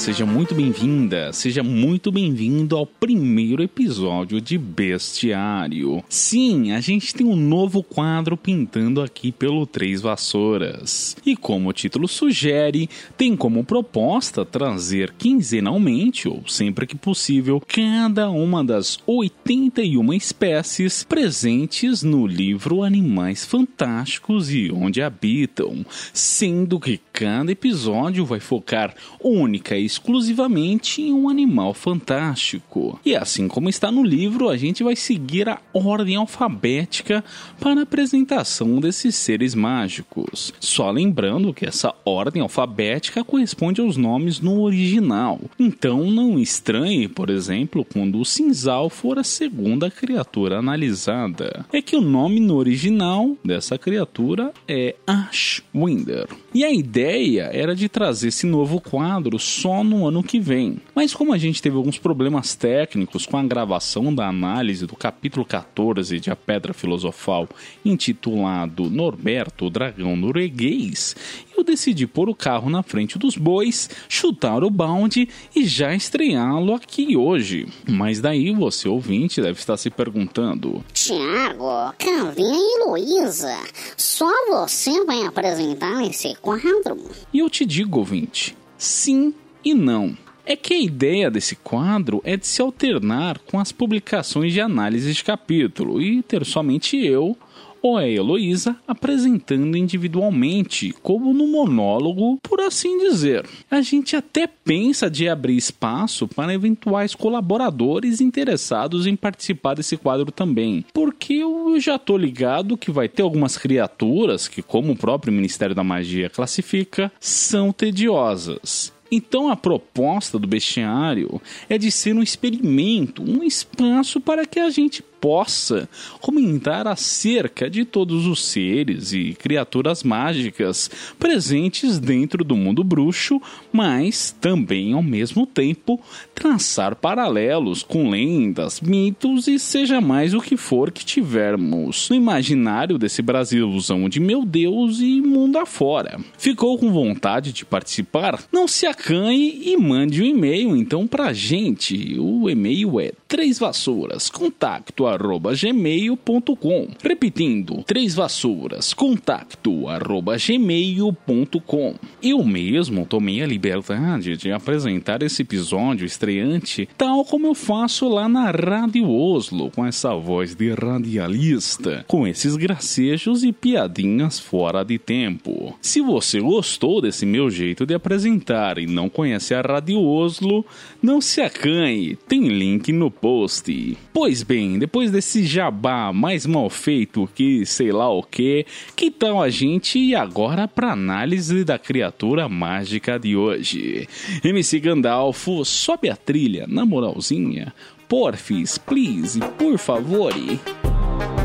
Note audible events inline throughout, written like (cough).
Seja muito bem-vinda, seja muito bem-vindo ao primeiro episódio de Bestiário. Sim, a gente tem um novo quadro pintando aqui pelo Três Vassouras. E como o título sugere, tem como proposta trazer quinzenalmente, ou sempre que possível, cada uma das 81 espécies presentes no livro Animais Fantásticos e Onde Habitam, sendo que cada episódio vai focar única e exclusivamente em um animal fantástico. E assim como está no livro, a gente vai seguir a ordem alfabética para a apresentação desses seres mágicos. Só lembrando que essa ordem alfabética corresponde aos nomes no original. Então não estranhe, por exemplo, quando o cinzal for a segunda criatura analisada. É que o nome no original dessa criatura é Ashwinder. E a ideia era de trazer esse novo quadro só no ano que vem. Mas como a gente teve alguns problemas técnicos com a gravação da análise do capítulo 14 de A Pedra Filosofal, intitulado Norberto, o Dragão Norueguês, eu decidi pôr o carro na frente dos bois, chutar o balde e já estreá-lo aqui hoje. Mas daí você ouvinte deve estar se perguntando: Tiago, Calvinha e Luísa, só você vai apresentar esse quadro? E eu te digo, ouvinte, sim e não. É que a ideia desse quadro é de se alternar com as publicações de análise de capítulo e ter somente eu ou a Heloísa apresentando individualmente, como no monólogo, por assim dizer. A gente até pensa de abrir espaço para eventuais colaboradores interessados em participar desse quadro também, porque eu já tô ligado que vai ter algumas criaturas que, como o próprio Ministério da Magia classifica, são tediosas. Então a proposta do bestiário é de ser um experimento, um espaço para que a gente possa comentar acerca de todos os seres e criaturas mágicas presentes dentro do mundo bruxo, mas também ao mesmo tempo traçar paralelos com lendas, mitos e seja mais o que for que tivermos no imaginário desse Brasilzão de meu Deus e mundo afora. Ficou com vontade de participar? Não se acanhe e mande um e-mail então pra gente. O e-mail é três vassouras contacto arroba gmail.com. Repetindo, três vassouras, contacto arroba gmail.com. Eu mesmo tomei a liberdade de apresentar esse episódio estreante, tal como eu faço lá na Rádio Oslo, com essa voz de radialista, com esses gracejos e piadinhas fora de tempo. Se você gostou desse meu jeito de apresentar e não conhece a Rádio Oslo, não se acanhe, tem link no post. Pois bem, depois desse jabá mais mal feito que sei lá o que, que tal a gente ir agora para análise da criatura mágica de hoje? MC Gandalfo, sobe a trilha, na moralzinha. Porfis, please, por favor.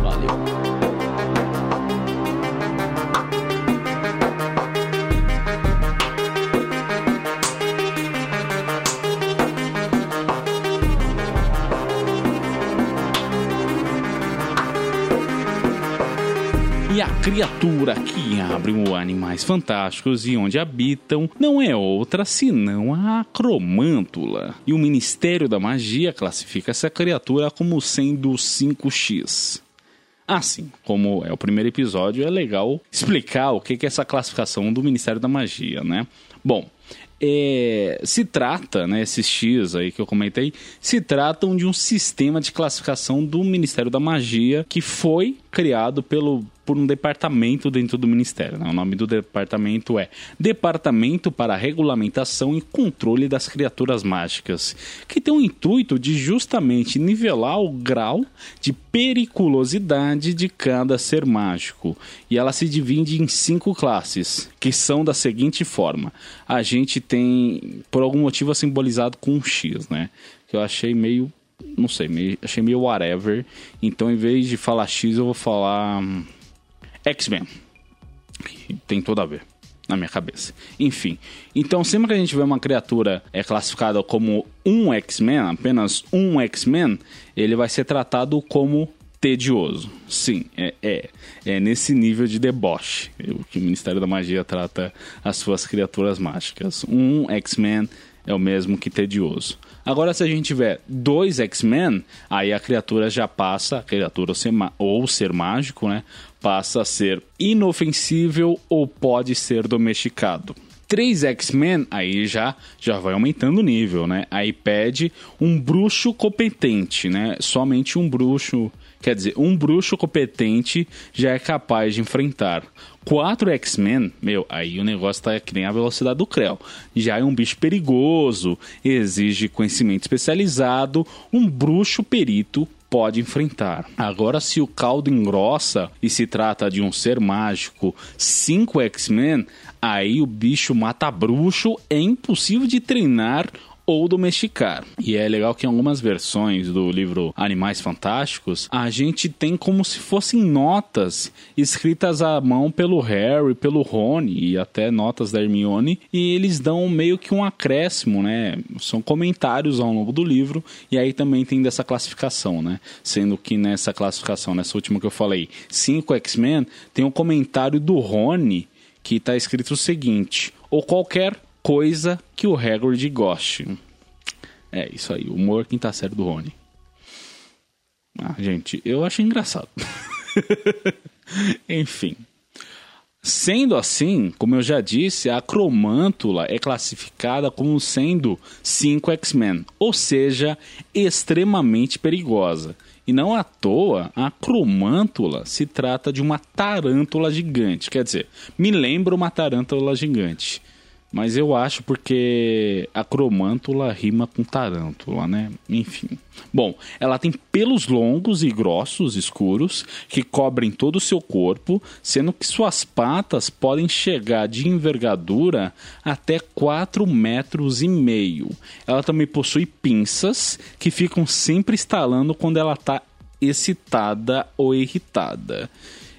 Valeu. Criatura que abre o Animais Fantásticos e onde habitam não é outra senão a Acromântula. E o Ministério da Magia classifica essa criatura como sendo 5x. Assim, como é o primeiro episódio, é legal explicar o que é essa classificação do Ministério da Magia, né? Bom, é, se trata, né, esses X aí que eu comentei, se tratam de um sistema de classificação do Ministério da Magia que foi criado pelo por um departamento dentro do Ministério. Né? O nome do departamento é Departamento para Regulamentação e Controle das Criaturas Mágicas, que tem o intuito de justamente nivelar o grau de periculosidade de cada ser mágico. E ela se divide em cinco classes, que são da seguinte forma: a gente tem, por algum motivo, simbolizado com um X, né? Que eu achei meio não sei, meio, achei meio whatever. Então, em vez de falar X, eu vou falar hum, X-Men. Tem tudo a ver na minha cabeça. Enfim, então sempre que a gente vê uma criatura é classificada como um X-Men, apenas um X-Men, ele vai ser tratado como tedioso. Sim, é, é, é nesse nível de deboche que o Ministério da Magia trata as suas criaturas mágicas. Um X-Men é o mesmo que tedioso. Agora, se a gente tiver dois X-Men, aí a criatura já passa, a criatura ou ser, mágico, né? Passa a ser inofensível ou pode ser domesticado. Três X-Men, aí já, já vai aumentando o nível, né? Aí pede um bruxo competente, né? Somente um bruxo Quer dizer, um bruxo competente já é capaz de enfrentar quatro X-Men, meu, aí o negócio tá que nem a velocidade do Creu. Já é um bicho perigoso, exige conhecimento especializado, um bruxo perito pode enfrentar. Agora, se o caldo engrossa e se trata de um ser mágico, cinco X-Men, aí o bicho mata bruxo, é impossível de treinar ou domesticar. E é legal que em algumas versões do livro Animais Fantásticos, a gente tem como se fossem notas escritas à mão pelo Harry, pelo Rony e até notas da Hermione, e eles dão meio que um acréscimo, né? São comentários ao longo do livro, e aí também tem dessa classificação, né? Sendo que nessa classificação, nessa última que eu falei, 5 X-Men, tem um comentário do Rony que está escrito o seguinte: ou qualquer coisa que o Hagrid goste. É isso aí, humor quinta série do Rony. Ah, gente, eu acho engraçado. (laughs) Enfim. Sendo assim, como eu já disse, a Cromântula é classificada como sendo 5 X-Men, ou seja, extremamente perigosa. E não à toa, a Cromântula se trata de uma tarântula gigante. Quer dizer, me lembra uma tarântula gigante. Mas eu acho porque a cromântula rima com tarântula, né? Enfim. Bom, ela tem pelos longos e grossos, escuros, que cobrem todo o seu corpo, sendo que suas patas podem chegar de envergadura até 4 metros e meio. Ela também possui pinças que ficam sempre estalando quando ela está excitada ou irritada.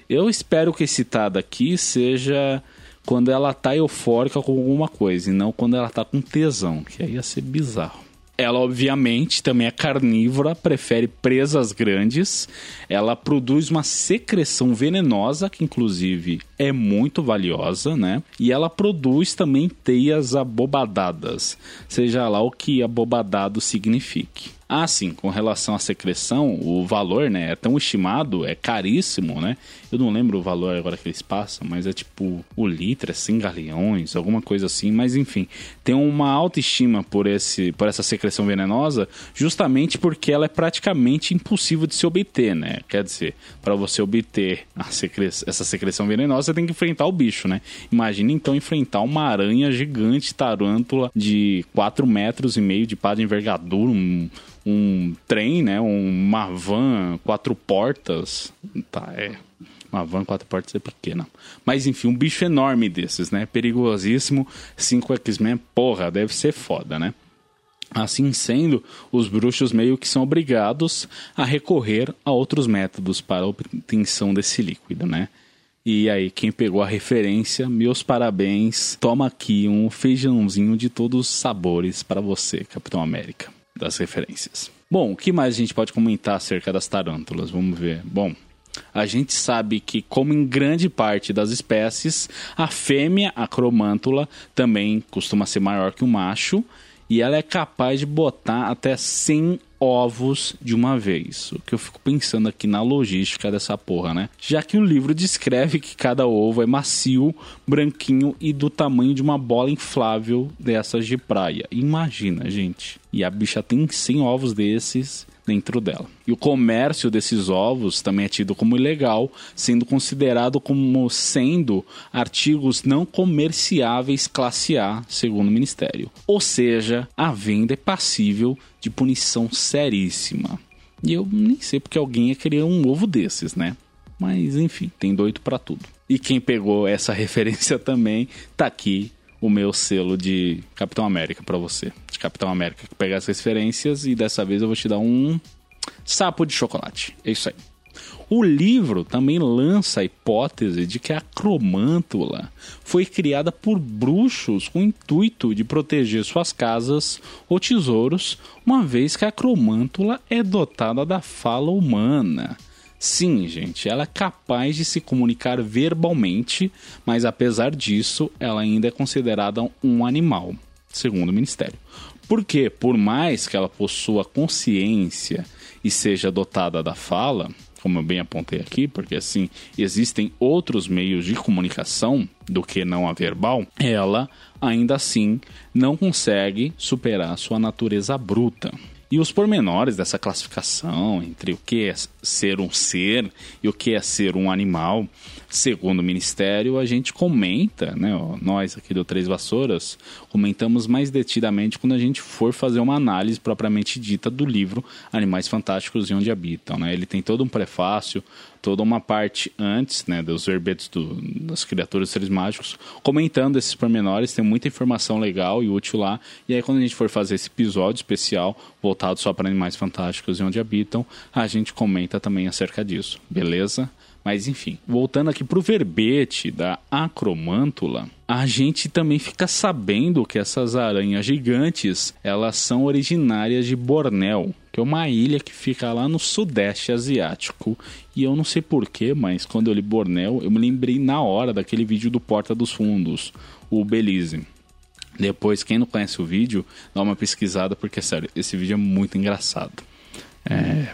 Eu espero que excitada aqui seja quando ela tá eufórica com alguma coisa, e não quando ela tá com tesão, que aí ia ser bizarro. Ela, obviamente, também é carnívora, prefere presas grandes. Ela produz uma secreção venenosa, que inclusive é muito valiosa, né? E ela produz também teias abobadadas, seja lá o que abobadado signifique. Ah, sim, com relação à secreção, o valor, né, é tão estimado, é caríssimo, né? Eu não lembro o valor agora que eles passam, mas é tipo o litro, é 100 galeões, alguma coisa assim, mas enfim, tem uma alta estima por, esse, por essa secreção venenosa, justamente porque ela é praticamente impossível de se obter, né? Quer dizer, para você obter secre... essa secreção venenosa, você tem que enfrentar o bicho, né? Imagina então enfrentar uma aranha gigante tarântula de 4 metros e meio de pá de envergadura, um um trem, né? Uma van quatro portas. Tá, é. Uma van quatro portas é pequena. Mas enfim, um bicho enorme desses, né? Perigosíssimo. 5 X-Men, porra, deve ser foda, né? Assim sendo, os bruxos meio que são obrigados a recorrer a outros métodos para a obtenção desse líquido, né? E aí, quem pegou a referência, meus parabéns. Toma aqui um feijãozinho de todos os sabores para você, Capitão América das referências. Bom, o que mais a gente pode comentar acerca das tarântulas? Vamos ver. Bom, a gente sabe que, como em grande parte das espécies, a fêmea, a cromântula, também costuma ser maior que o macho e ela é capaz de botar até 100 ovos de uma vez. O que eu fico pensando aqui na logística dessa porra, né? Já que o livro descreve que cada ovo é macio, branquinho e do tamanho de uma bola inflável dessas de praia. Imagina, gente. E a bicha tem 100 ovos desses dentro dela. E o comércio desses ovos também é tido como ilegal, sendo considerado como sendo artigos não comerciáveis classe A, segundo o Ministério. Ou seja, a venda é passível de punição seríssima. E eu nem sei porque alguém ia querer um ovo desses, né? Mas enfim, tem doido para tudo. E quem pegou essa (laughs) referência também tá aqui o meu selo de Capitão América para você. De Capitão América que pega as referências e dessa vez eu vou te dar um sapo de chocolate. É isso aí. O livro também lança a hipótese de que a cromântula foi criada por bruxos com o intuito de proteger suas casas ou tesouros, uma vez que a cromântula é dotada da fala humana. Sim, gente, ela é capaz de se comunicar verbalmente, mas apesar disso, ela ainda é considerada um animal, segundo o Ministério. Porque, por mais que ela possua consciência e seja dotada da fala, como eu bem apontei aqui, porque assim existem outros meios de comunicação do que não a verbal, ela ainda assim não consegue superar sua natureza bruta. E os pormenores dessa classificação entre o que é ser um ser e o que é ser um animal, segundo o Ministério, a gente comenta, né, nós aqui do Três Vassouras, comentamos mais detidamente quando a gente for fazer uma análise propriamente dita do livro Animais Fantásticos e Onde Habitam. Né? Ele tem todo um prefácio, toda uma parte antes né, dos verbetes do, das criaturas seres mágicos, comentando esses pormenores, tem muita informação legal e útil lá. E aí, quando a gente for fazer esse episódio especial, voltado só para animais fantásticos e onde habitam, a gente comenta também acerca disso, beleza? Mas enfim, voltando aqui para o verbete da acromântula, a gente também fica sabendo que essas aranhas gigantes, elas são originárias de Bornéu, que é uma ilha que fica lá no sudeste asiático. E eu não sei porquê, mas quando eu li Bornéu, eu me lembrei na hora daquele vídeo do Porta dos Fundos, o Belize. Depois, quem não conhece o vídeo, dá uma pesquisada, porque, sério, esse vídeo é muito engraçado. É...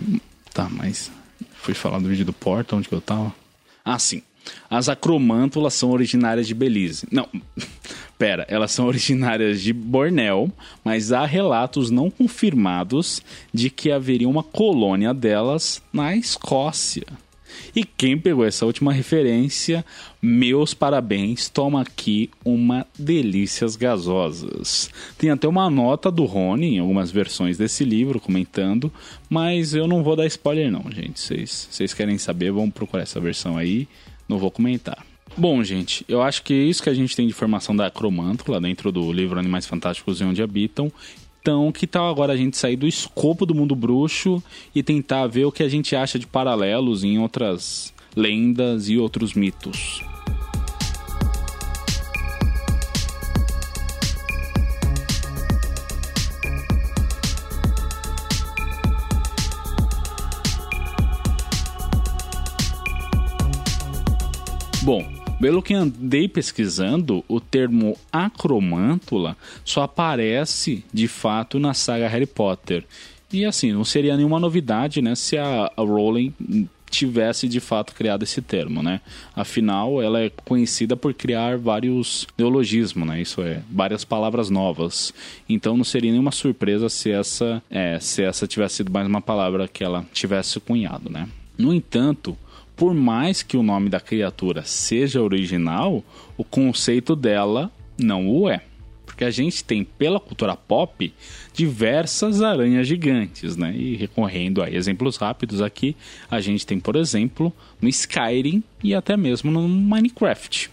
Tá, mas Fui falar do vídeo do Porta, onde que eu tava? Ah, sim. As acromântulas são originárias de Belize. Não, (laughs) pera, elas são (laughs) originárias de Bornéu, mas há relatos não confirmados de que haveria uma colônia delas na Escócia. E quem pegou essa última referência, meus parabéns, toma aqui uma delícias gasosas. Tem até uma nota do Rony em algumas versões desse livro comentando, mas eu não vou dar spoiler não, gente. Vocês querem saber, vamos procurar essa versão aí, não vou comentar. Bom, gente, eu acho que é isso que a gente tem de informação da Cromântula dentro do livro Animais Fantásticos e Onde Habitam. Então, que tal agora a gente sair do escopo do mundo bruxo e tentar ver o que a gente acha de paralelos em outras lendas e outros mitos? Bom, pelo que andei pesquisando, o termo acromântula só aparece de fato na saga Harry Potter. E assim, não seria nenhuma novidade, né, se a, Rowling tivesse de fato criado esse termo, né? Afinal, ela é conhecida por criar vários neologismos, né? Isso é, várias palavras novas. Então não seria nenhuma surpresa se essa, é, se essa tivesse sido mais uma palavra que ela tivesse cunhado, né? No entanto, por mais que o nome da criatura seja original, o conceito dela não o é. Porque a gente tem, pela cultura pop, diversas aranhas gigantes, né? E recorrendo a exemplos rápidos aqui, a gente tem, por exemplo, no Skyrim e até mesmo no Minecraft.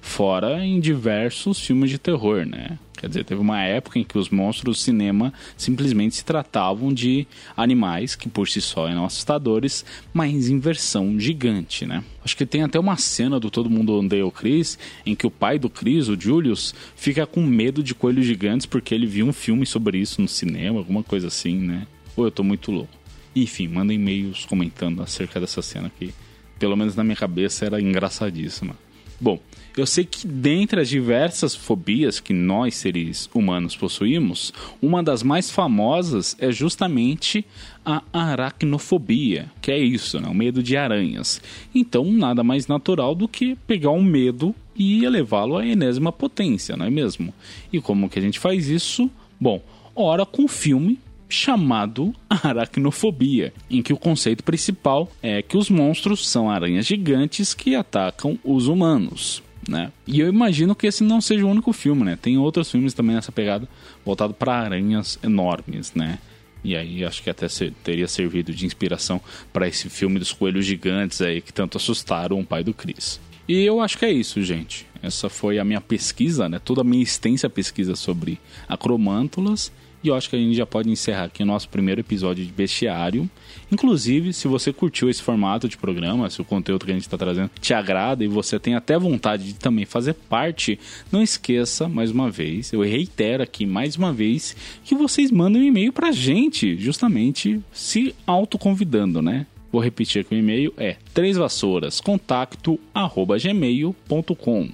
Fora em diversos filmes de terror, né? Quer dizer, teve uma época em que os monstros do cinema simplesmente se tratavam de animais que por si só eram assustadores, mas em versão gigante, né? Acho que tem até uma cena do Todo Mundo Odeia o Chris, em que o pai do Chris, o Julius, fica com medo de coelhos gigantes porque ele viu um filme sobre isso no cinema, alguma coisa assim, né? Ou eu tô muito louco. Enfim, mandem e-mails comentando acerca dessa cena que, pelo menos na minha cabeça, era engraçadíssima. Bom, eu sei que dentre as diversas fobias que nós seres humanos possuímos, uma das mais famosas é justamente a aracnofobia, que é isso, né? o medo de aranhas. Então, nada mais natural do que pegar um medo e elevá-lo à enésima potência, não é mesmo? E como que a gente faz isso? Bom, ora com filme chamado Aracnofobia, em que o conceito principal é que os monstros são aranhas gigantes que atacam os humanos. Né? E eu imagino que esse não seja o único filme, né? Tem outros filmes também nessa pegada voltado para aranhas enormes, né? E aí acho que até teria servido de inspiração para esse filme dos coelhos gigantes aí que tanto assustaram o pai do Chris. E eu acho que é isso, gente. Essa foi a minha pesquisa, né? Toda a minha extensa pesquisa sobre acromântulas. E eu acho que a gente já pode encerrar aqui o nosso primeiro episódio de Bestiário. Inclusive, se você curtiu esse formato de programa, se o conteúdo que a gente está trazendo te agrada e você tem até vontade de também fazer parte, não esqueça, mais uma vez, eu reitero aqui mais uma vez, que vocês mandem um e-mail para a gente, justamente se autoconvidando, né? Vou repetir aqui o e-mail, é trêsvassourascontacto.gmail.com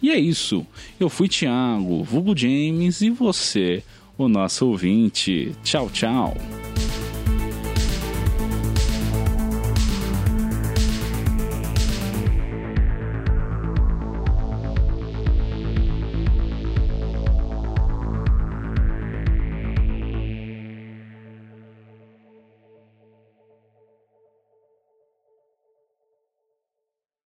E é isso. Eu fui Thiago, vulgo James, e você o nosso ouvinte. Tchau, tchau.